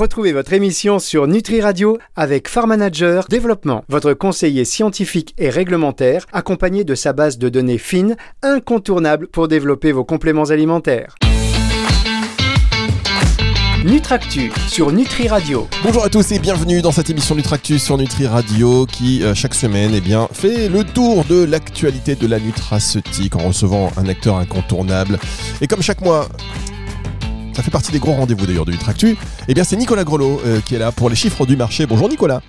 Retrouvez votre émission sur Nutri Radio avec Farm Manager Développement, votre conseiller scientifique et réglementaire, accompagné de sa base de données fines, incontournable pour développer vos compléments alimentaires. Nutractu sur Nutri Radio. Bonjour à tous et bienvenue dans cette émission Nutractus sur Nutri Radio qui euh, chaque semaine eh bien, fait le tour de l'actualité de la nutraceutique en recevant un acteur incontournable. Et comme chaque mois, ça fait partie des gros rendez-vous d'ailleurs de Nutractu, eh bien c'est Nicolas Grelot euh, qui est là pour les chiffres du marché. Bonjour Nicolas.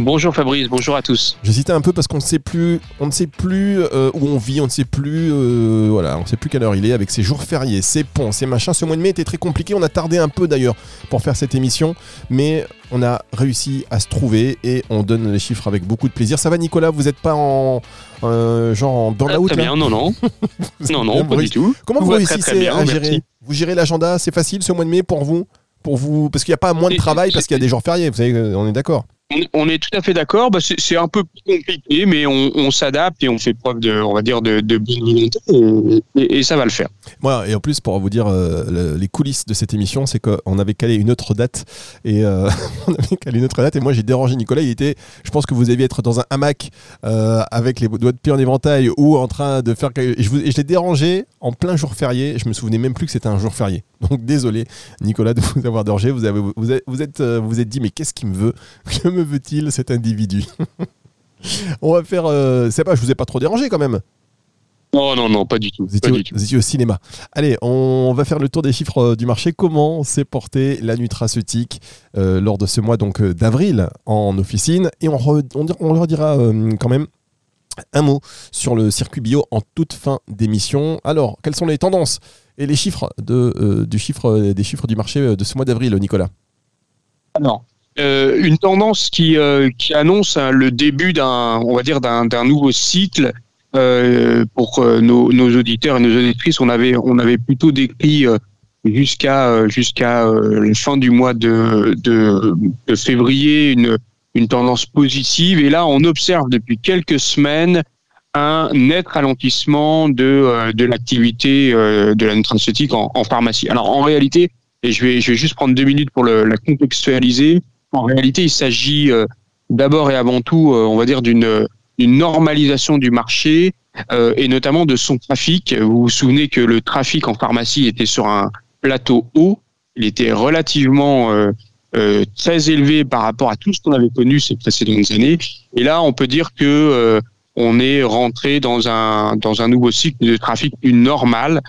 Bonjour Fabrice, bonjour à tous. J'hésitais un peu parce qu'on ne sait plus, on ne sait plus euh, où on vit, on ne sait plus, euh, voilà, on ne sait plus quelle heure il est avec ses jours fériés, ses ponts, ses machins. Ce mois de mai était très compliqué. On a tardé un peu d'ailleurs pour faire cette émission, mais on a réussi à se trouver et on donne les chiffres avec beaucoup de plaisir. Ça va Nicolas Vous n'êtes pas en euh, genre en burn-out Très bien, non, non, non, non, pas du tout. Comment vous réussissez à gérer. Vous gérez l'agenda C'est facile ce mois de mai pour vous pour vous, parce qu'il n'y a pas moins de travail parce qu'il y a des jours fériés, vous savez, on est d'accord. On- est tout à fait d'accord. Bah, c'est un peu plus compliqué, mais on, s'adapte et on fait preuve de, on va dire, de, bonne volonté et, ça va le faire. Et en plus, pour vous dire euh, le- les coulisses de cette émission, c'est qu'on avait calé une autre date et euh, on avait calé une autre date et moi j'ai dérangé Nicolas. Il était, je pense que vous aviez être dans un hamac euh, avec les doigts de pied en éventail ou en train de faire. Et je, l'ai dérangé en plein jour férié. Je me souvenais même plus que c'était un jour férié. Donc désolé, Nicolas, de vous avoir dérangé. Vous avez, vous êtes, vous êtes, vous êtes dit, mais qu'est-ce qu'il me veut? me veut-il cet individu On va faire. Euh, c'est pas, je vous ai pas trop dérangé quand même. Non, non, non, pas du tout. Vous Pas étiez, au, du tout. vous étiez au cinéma. Allez, on va faire le tour des chiffres euh, du marché. Comment s'est portée la nutraceutique euh, lors de ce mois donc euh, d'avril en officine? Et on, re- on, dir- on leur dira euh, quand même un mot sur le circuit bio en toute fin d'émission. Alors, quelles sont les tendances et les chiffres de, euh, du chiffre, des chiffres du marché de ce mois d'avril, Nicolas? Alors, euh, une tendance qui, euh, annonce hein, le début d'un, on va dire, d'un nouveau cycle euh, pour nos, auditeurs et nos auditrices. On avait, on avait plutôt décrit jusqu'à jusqu'à la fin du mois de, février une, tendance positive. Et là, on observe depuis quelques semaines un net ralentissement de, de l'activité de la nutraceutique en, en pharmacie. Alors, en réalité, et je vais, je vais juste prendre deux minutes pour la contextualiser. En réalité, il s'agit euh, d'abord et avant tout, euh, on va dire, d'une d'une normalisation du marché euh, et notamment de son trafic. Vous vous souvenez que le trafic en pharmacie était sur un plateau haut. Il était relativement euh, euh, très élevé par rapport à tout ce qu'on avait connu ces précédentes années. Et là, on peut dire que euh, on est rentré dans un dans un nouveau cycle de trafic plus normal.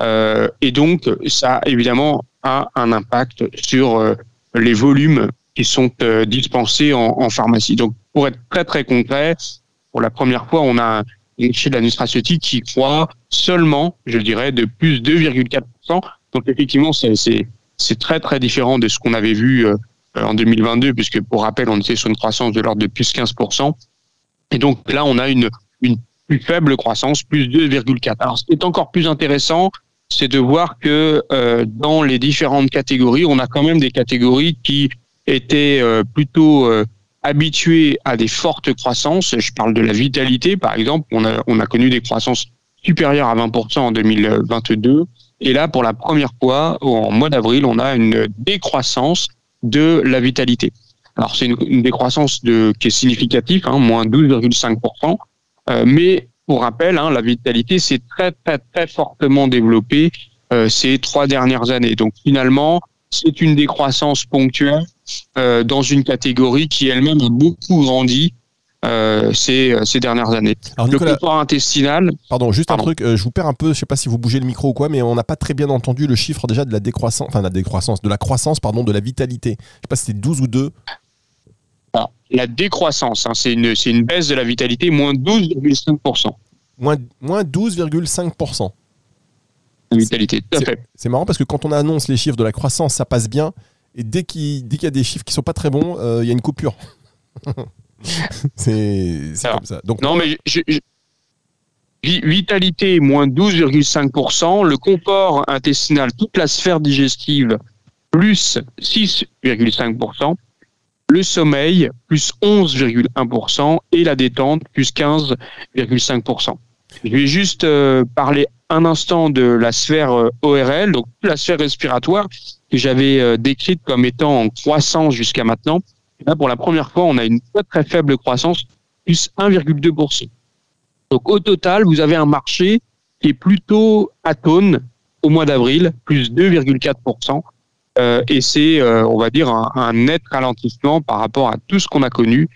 Euh, et donc, ça évidemment a un impact sur euh, les volumes qui sont euh, dispensés en, pharmacie. Donc, pour être très très concret, pour la première fois, on a un marché de la nutraceutique qui croît seulement, je dirais, de plus 2,4%. Donc, effectivement, c'est très très différent de ce qu'on avait vu euh, en 2022, puisque pour rappel, on était sur une croissance de l'ordre de plus 15%. Et donc là, on a une une plus faible croissance, plus 2,4. Alors, ce qui est encore plus intéressant, c'est de voir que euh, dans les différentes catégories, on a quand même des catégories qui étaient euh, plutôt euh, habituées à des fortes croissances. Je parle de la vitalité, par exemple. On a, on a connu des croissances supérieures à 20% en 2022. Et là, pour la première fois, en mois d'avril, on a une décroissance de la vitalité. Alors, c'est une, une décroissance de, qui est significative, hein, moins 12,5%. Euh, mais pour rappel, hein, la vitalité s'est très, très, très fortement développée euh, ces trois dernières années. Donc finalement, c'est une décroissance ponctuelle euh, dans une catégorie qui elle-même a beaucoup grandi euh, ces, ces dernières années. Alors Le confort intestinal, pardon, juste Pardon. un truc, euh, je vous perds un peu, je sais pas si vous bougez le micro ou quoi, mais on n'a pas très bien entendu le chiffre déjà de la décroissance, enfin la décroissance, de la croissance, pardon, de la vitalité. Je sais pas si c'était 12 ou 2. alors, la décroissance, hein, c'est une, une baisse de la vitalité, moins 12,5%. Moins, moins 12,5%. La vitalité, tout à fait. C'est marrant parce que quand on annonce les chiffres de la croissance, ça passe bien. Et dès qu'il y a des chiffres qui sont pas très bons, euh, il y a une coupure. c'est comme ça. Donc, Non, mais je- je- vi- vitalité moins 12,5%, le confort intestinal, toute la sphère digestive plus 6,5%, le sommeil plus 11,1% et la détente plus 15,5%. Je vais juste euh, parler un instant de la sphère euh, ORL, donc la sphère respiratoire. Que j'avais décrites comme étant en croissance jusqu'à maintenant, là, pour la première fois, on a une très, très faible croissance, plus 1,2%. Donc au total, vous avez un marché qui est plutôt atone au mois d'avril, plus 2,4%. Euh, et c'est, euh, on va dire, un, net ralentissement par rapport à tout ce qu'on a connu euh,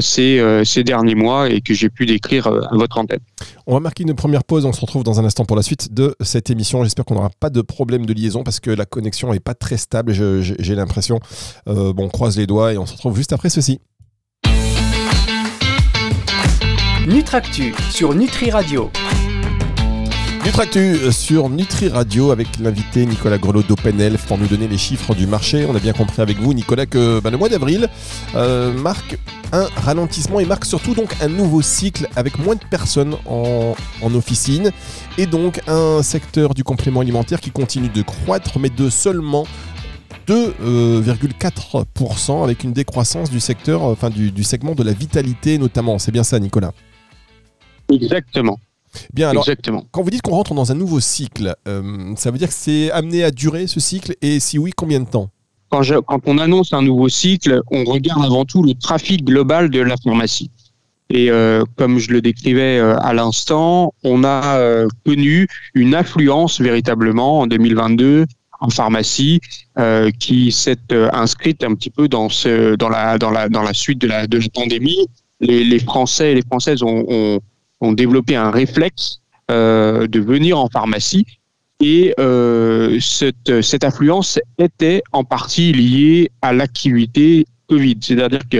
ces, ces, derniers mois et que j'ai pu décrire à votre antenne. On va marquer une première pause, on se retrouve dans un instant pour la suite de cette émission. J'espère qu'on n'aura pas de problème de liaison parce que la connexion n'est pas très stable, j'ai l'impression. bon, on croise les doigts et on se retrouve juste après ceci. Nutractu sur Nutri Radio. Nutractu euh, sur Nutri Radio avec l'invité Nicolas Grelot d'OpenElf pour nous donner les chiffres du marché. On a bien compris avec vous, Nicolas, que ben, le mois d'avril euh, marque un ralentissement et marque surtout donc un nouveau cycle avec moins de personnes en, officine et donc un secteur du complément alimentaire qui continue de croître, mais de seulement 2,4% avec une décroissance du secteur, enfin du, du segment de la vitalité notamment. C'est bien ça, Nicolas? Exactement. Bien, alors, Exactement. quand vous dites qu'on rentre dans un nouveau cycle, euh, ça veut dire que c'est amené à durer ce cycle? Et si oui, combien de temps? Quand, quand, on annonce un nouveau cycle, on regarde avant tout le trafic global de la pharmacie. Et euh, comme je le décrivais euh, à l'instant, on a connu une affluence véritablement en 2022 en pharmacie qui s'est inscrite un petit peu dans, ce, dans, la, dans, la, dans la suite de la, de la pandémie. Les, les Français et les Françaises ont, ont ont développé un réflexe euh, de venir en pharmacie et euh, cette, cette affluence était en partie liée à l'activité Covid. C'est-à-dire que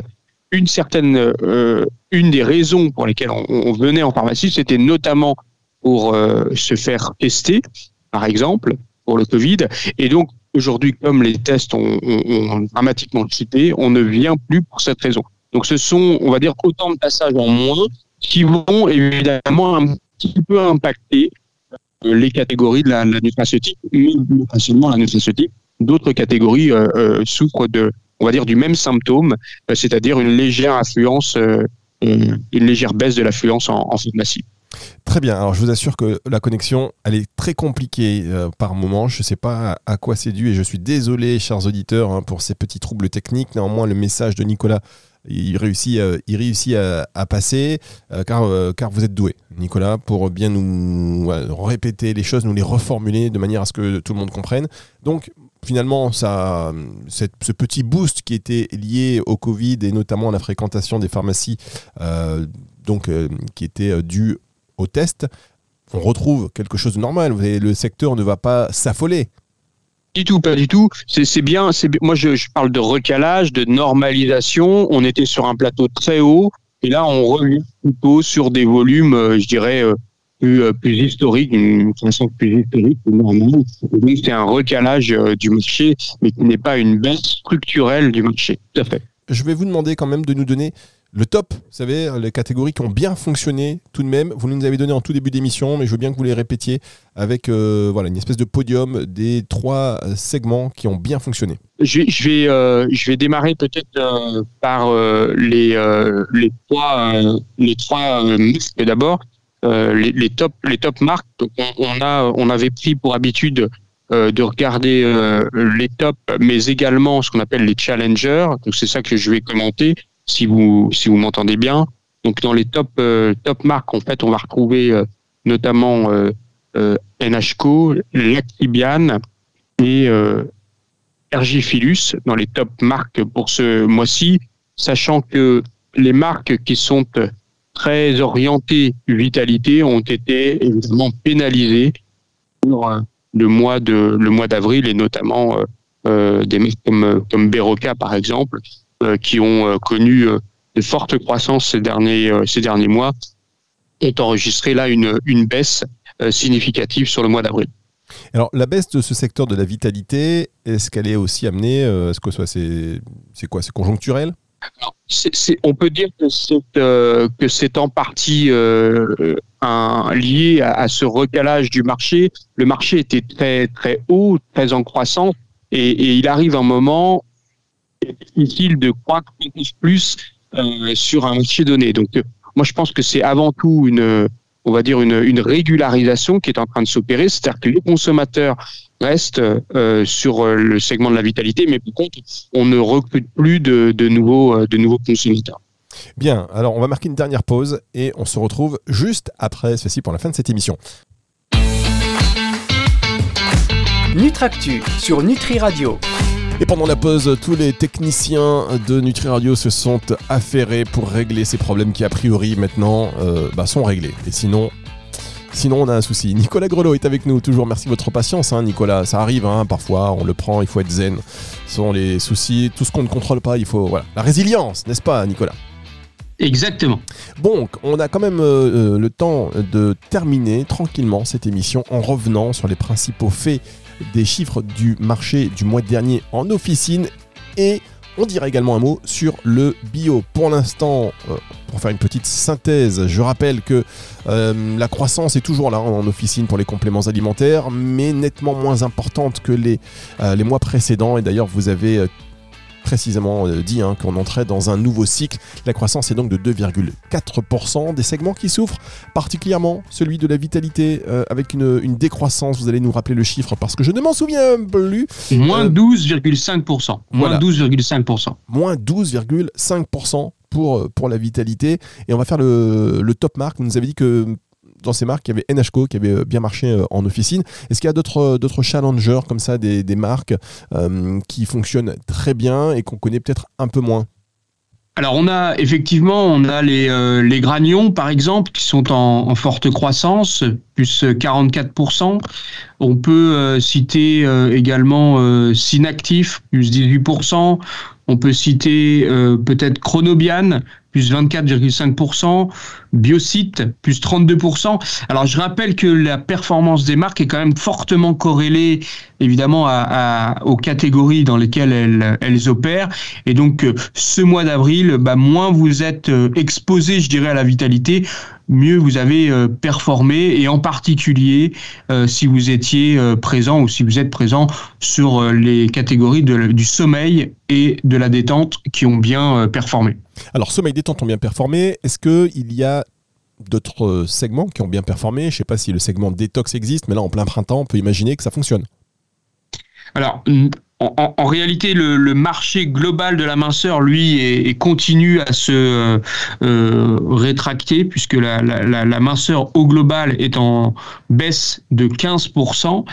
une certaine, euh, une des raisons pour lesquelles on, venait en pharmacie, c'était notamment pour euh, se faire tester, par exemple, pour le Covid. Et donc aujourd'hui, comme les tests ont, ont, dramatiquement chuté, on ne vient plus pour cette raison. Donc ce sont, on va dire, autant de passages en moins qui vont évidemment un petit peu impacter euh, les catégories de la, nutraceutique, mais pas seulement la nutraceutique. D'autres catégories euh, euh, souffrent de, on va dire, du même symptôme, c'est-à-dire une légère affluence, une légère baisse de l'affluence en, en pharmacie. Très bien. Alors, je vous assure que la connexion, elle est très compliquée par moment. Je ne sais pas à quoi c'est dû et je suis désolé, chers auditeurs, hein, pour ces petits troubles techniques. Néanmoins, le message de Nicolas il réussit, euh, il réussit à, passer, euh, car, euh, car vous êtes doué, Nicolas, pour bien nous répéter les choses, nous les reformuler de manière à ce que tout le monde comprenne. Donc, finalement, ça, ce petit boost qui était lié au Covid et notamment à la fréquentation des pharmacies, donc, qui était dû au test, on retrouve quelque chose de normal. le secteur ne va pas s'affoler du tout, pas du tout. C'est bien. Moi, je, parle de recalage, de normalisation. On était sur un plateau très haut, et là, on revient plutôt sur des volumes, euh, je dirais, euh, plus, euh, plus historiques, une façon plus historique, normale. C'est un recalage du marché, mais qui n'est pas une baisse structurelle du marché. Tout à fait. Je vais vous demander quand même de nous donner le top, vous savez, les catégories qui ont bien fonctionné tout de même. Vous nous avez donné en tout début d'émission, mais je veux bien que vous les répétiez avec euh, voilà, une espèce de podium des trois segments qui ont bien fonctionné. Je, vais, euh, je vais démarrer peut-être euh, par les, les trois, les trois d'abord. Les, les, top, les top marques, on, a, on avait pris pour habitude de regarder les tops, mais également ce qu'on appelle les challengers. Donc c'est ça que je vais commenter si vous si vous m'entendez bien. Donc dans les top euh, top marques, en fait, on va retrouver euh, notamment euh, NHCO, Lactibian et Ergifilus dans les top marques pour ce mois-ci, sachant que les marques qui sont très orientées vitalité ont été évidemment pénalisées pour le mois de le mois d'avril et notamment des marques comme comme Beroca par exemple qui ont euh, connu euh, de fortes croissances ces derniers, ces derniers mois ont enregistré là une, une baisse significative sur le mois d'avril. Alors la baisse de ce secteur de la vitalité, est-ce qu'elle est aussi amenée Est-ce que c'est c'est quoi C'est conjoncturel? On peut dire que c'est que c'est en partie un, lié à, à, ce recalage du marché. Le marché était très très haut, très en croissance, et, et il arrive un moment difficile de croître plus euh, sur un marché donné. Donc, euh, moi, je pense que c'est avant tout une, on va dire, une, une régularisation qui est en train de s'opérer, c'est-à-dire que les consommateurs restent euh, sur le segment de la vitalité, mais par contre, on ne recrute plus de, de nouveaux, de nouveaux consommateurs. Bien, alors on va marquer une dernière pause et on se retrouve juste après ceci pour la fin de cette émission. Nutractu sur Nutri Radio. Et pendant la pause, tous les techniciens de Nutri Radio se sont affairés pour régler ces problèmes qui, a priori, maintenant, euh, bah, sont réglés. Et sinon, Sinon, on a un souci. Nicolas Grelot est avec nous, toujours. Merci de votre patience, hein, Nicolas. Ça arrive, hein, parfois, on le prend, il faut être zen. Ce sont les soucis, tout ce qu'on ne contrôle pas, il faut. Voilà. La résilience, n'est-ce pas, Nicolas? Exactement. Bon, on a quand même euh, euh, le temps de terminer tranquillement cette émission en revenant sur les principaux faits des chiffres du marché du mois dernier en officine et on dira également un mot sur le bio. Pour l'instant, euh, pour faire une petite synthèse, je rappelle que la croissance est toujours là en officine pour les compléments alimentaires, mais nettement moins importante que les, les mois précédents. Et d'ailleurs, vous avez précisément euh, dit hein, qu'on entrait dans un nouveau cycle. La croissance est donc de 2,4%. Des segments qui souffrent, particulièrement celui de la vitalité, euh, avec une, décroissance. Vous allez nous rappeler le chiffre parce que je ne m'en souviens plus. Moins 12,5%. Euh, moins 12,5%. Moins 12,5% pour, pour la vitalité. Et on va faire le, le top marque. Vous nous avez dit que dans ces marques, il y avait NHCO qui avait euh, bien marché euh, en officine. Est-ce qu'il y a d'autres, euh, challengers comme ça, des, marques qui fonctionnent très bien et qu'on connaît peut-être un peu moins? Alors on a effectivement on a les, les granions par exemple qui sont en, forte croissance plus 44%. On peut citer également Synactif plus 18%. On peut citer peut-être Chronobian plus 24,5%, Biocite, plus 32%. Alors je rappelle que la performance des marques est quand même fortement corrélée évidemment à, aux catégories dans lesquelles elles, elles opèrent. Et donc euh, ce mois d'avril, bah, moins vous êtes euh, exposé, je dirais, à la vitalité, mieux vous avez euh, performé et en particulier si vous étiez présent ou si vous êtes présent sur les catégories du sommeil et de la détente qui ont bien performé. Alors, sommeil détente ont bien performé. Est-ce qu'il y a d'autres segments qui ont bien performé? Je ne sais pas si le segment détox existe, mais là, en plein printemps, on peut imaginer que ça fonctionne. Alors, en, réalité, le, marché global de la minceur, lui, est, continue à se euh, euh, rétracter puisque la, minceur au global est en baisse de 15%.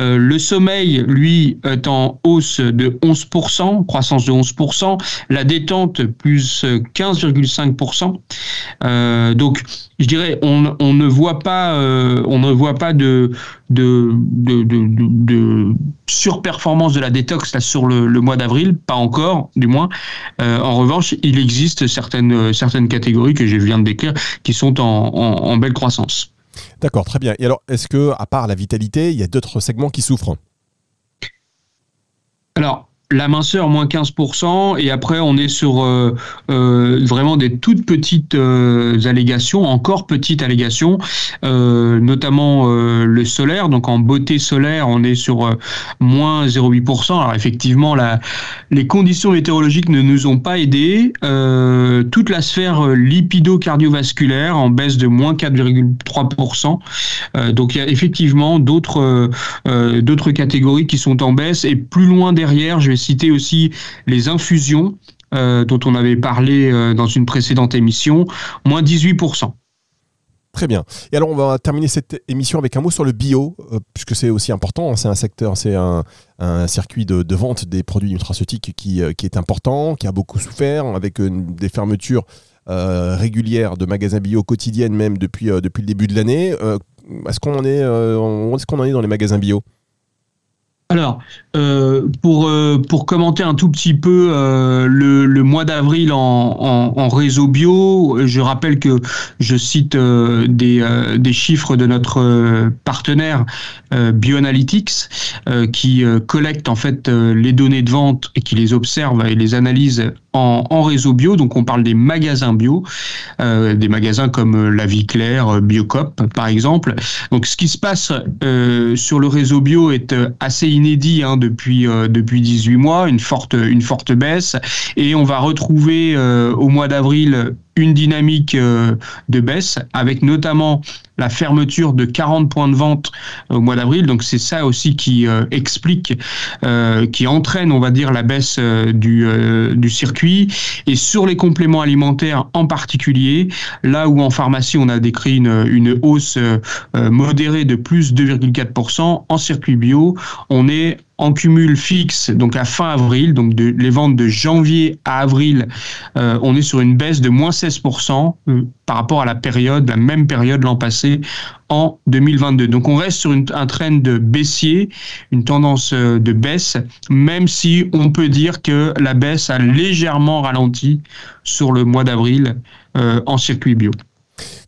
Euh, le sommeil, lui, est en hausse de 11%, croissance de 11%. La détente, plus 15,5%. donc, je dirais, on, ne voit pas, on ne voit pas de, de, de surperformance de la détente sur le, mois d'avril, pas encore, du moins. Euh, en revanche, il existe certaines, certaines catégories que je viens de décrire qui sont en, belle croissance. D'accord, très bien. Et alors, est-ce que, à part la vitalité, il y a d'autres segments qui souffrent? Alors, la minceur moins 15% et après on est sur euh, euh, vraiment des toutes petites euh, allégations, encore petites allégations, notamment le solaire. Donc en beauté solaire on est sur moins 0,8%. Alors effectivement la, les conditions météorologiques ne nous ont pas aidés. toute la sphère lipido-cardiovasculaire en baisse de moins 4,3%. donc il y a effectivement d'autres d'autres catégories qui sont en baisse et plus loin derrière je vais citer aussi les infusions euh, dont on avait parlé euh, dans une précédente émission, moins 18%. Très bien. Et alors, on va terminer cette émission avec un mot sur le bio, euh, puisque c'est aussi important. Hein, c'est un secteur, c'est un, circuit de, vente des produits nutraceutiques qui, qui, est important, qui a beaucoup souffert, avec des fermetures régulières de magasins bio quotidiennes, même depuis, depuis le début de l'année. est-ce qu'on en est, est-ce qu'on en est dans les magasins bio? Alors, euh, pour, euh, pour commenter un tout petit peu euh, le, le, mois d'avril en, en, en, réseau bio, je rappelle que je cite des, des chiffres de notre partenaire Bioanalytics qui collecte en fait les données de vente et qui les observe et les analyse en, réseau bio. Donc, on parle des magasins bio, des magasins comme La Vie Claire, Biocop par exemple. Donc, ce qui se passe sur le réseau bio est assez inédit hein, depuis euh, depuis 18 mois, une forte une forte baisse, et on va retrouver euh, au mois d'avril une dynamique euh, de baisse, avec notamment la fermeture de 40 points de vente au mois d'avril. Donc c'est ça aussi qui euh, explique, euh, qui entraîne, on va dire, la baisse du, du circuit. Et sur les compléments alimentaires en particulier, là où en pharmacie on a décrit une, une hausse modérée de plus 2,4%, en circuit bio, on est en cumul fixe, donc à fin avril, donc de, les ventes de janvier à avril, euh, on est sur une baisse de moins 16% euh, par rapport à la période, la même période l'an passé, en 2022. Donc on reste sur une, un train de baissier, une tendance euh, de baisse, même si on peut dire que la baisse a légèrement ralenti sur le mois d'avril en circuit bio.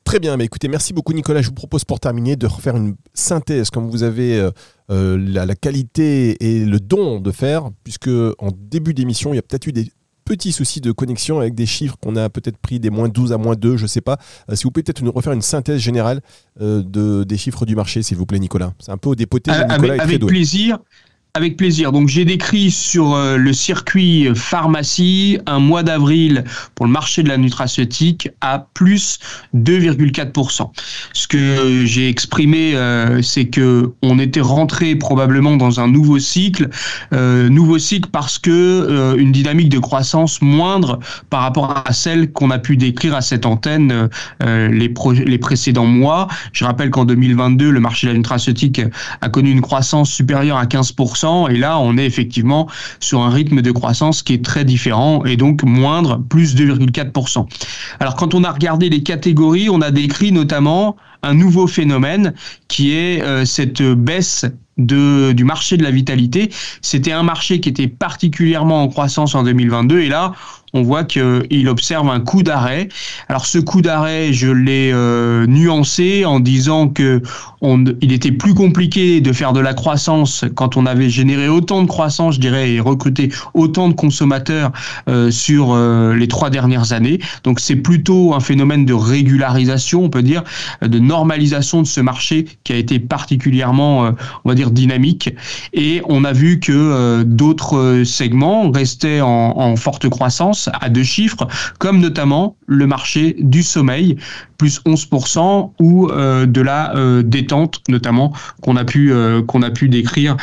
Très bien, mais écoutez, merci beaucoup Nicolas. Je vous propose pour terminer de refaire une synthèse comme vous avez euh, euh, la, qualité et le don de faire, puisque en début d'émission, il y a peut-être eu des petits soucis de connexion avec des chiffres qu'on a peut-être pris des moins 12 à moins 2, je ne sais pas. Euh, si vous pouvez peut-être nous refaire une synthèse générale de, des chiffres du marché, s'il vous plaît Nicolas. C'est un peu au dépoté. Nicolas avec, avec plaisir. Avec plaisir. Donc j'ai décrit sur euh, le circuit pharmacie un mois d'avril pour le marché de la nutraceutique à plus 2,4%. Ce que j'ai exprimé, euh, c'est que on était rentré probablement dans un nouveau cycle, euh, nouveau cycle parce que une dynamique de croissance moindre par rapport à celle qu'on a pu décrire à cette antenne les, les précédents mois. Je rappelle qu'en 2022, le marché de la nutraceutique a connu une croissance supérieure à 15%. Et là, on est effectivement sur un rythme de croissance qui est très différent et donc moindre, plus 2,4%. Alors quand on a regardé les catégories, on a décrit notamment un nouveau phénomène qui est euh, cette baisse de, du marché de la vitalité. C'était un marché qui était particulièrement en croissance en 2022 et là, on voit qu'il observe un coup d'arrêt. Alors ce coup d'arrêt, je l'ai euh, nuancé en disant que il était plus compliqué de faire de la croissance quand on avait généré autant de croissance, je dirais, et recruté autant de consommateurs euh, sur euh, les trois dernières années. Donc c'est plutôt un phénomène de régularisation, on peut dire, de normalisation de ce marché qui a été particulièrement, on va dire, dynamique. Et on a vu que d'autres segments restaient en, en forte croissance à deux chiffres, comme notamment le marché du sommeil, plus 11%, ou euh, de la euh, détente, notamment, qu'on a pu, euh, qu'on a pu décrire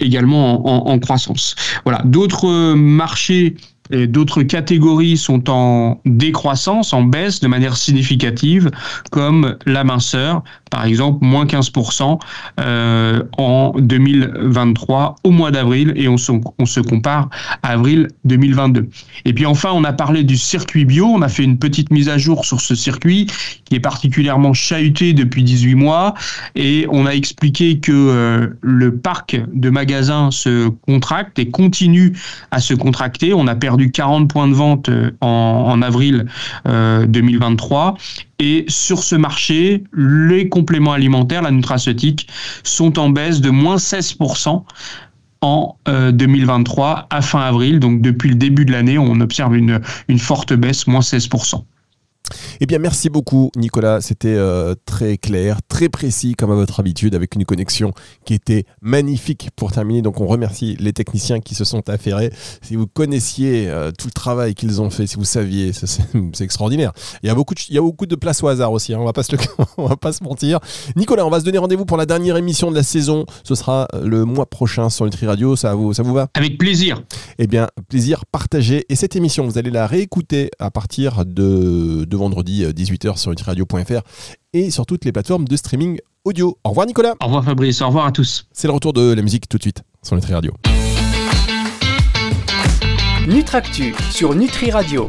également en, en, croissance. Voilà, d'autres marchés D'autres catégories sont en décroissance, en baisse de manière significative, comme la minceur, par exemple, moins 15% euh, en 2023 au mois d'avril, et on se, on se compare à avril 2022. Et puis enfin, on a parlé du circuit bio, on a fait une petite mise à jour sur ce circuit qui est particulièrement chahuté depuis 18 mois, et on a expliqué que euh, le parc de magasins se contracte et continue à se contracter. On a perdu 40 points de vente euh, en, avril 2023. Euh, Et sur ce marché, les compléments alimentaires, la nutraceutique, sont en baisse de moins 16% en 2023 euh, à fin avril. Donc depuis le début de l'année, on observe une, une forte baisse, moins 16%. Eh bien, merci beaucoup, Nicolas. C'était euh, très clair, très précis, comme à votre habitude, avec une connexion qui était magnifique pour terminer. Donc, on remercie les techniciens qui se sont affairés. Si vous connaissiez euh, tout le travail qu'ils ont fait, si vous saviez, c'est extraordinaire. Il y, a beaucoup de, il y a beaucoup de place au hasard aussi, hein. on va pas se on va pas se mentir. Nicolas, on va se donner rendez-vous pour la dernière émission de la saison. Ce sera euh, le mois prochain sur Nutri Radio. Ça vous, ça vous va? Avec plaisir. Eh bien, plaisir partagé. Et cette émission, vous allez la réécouter à partir de, de vendredi 18h euh, sur nutriradio.fr et sur toutes les plateformes de streaming audio. Au revoir Nicolas. Au revoir Fabrice, au revoir à tous. C'est le retour de la musique tout de suite sur Nutri Radio. Nutractu sur Nutri Radio.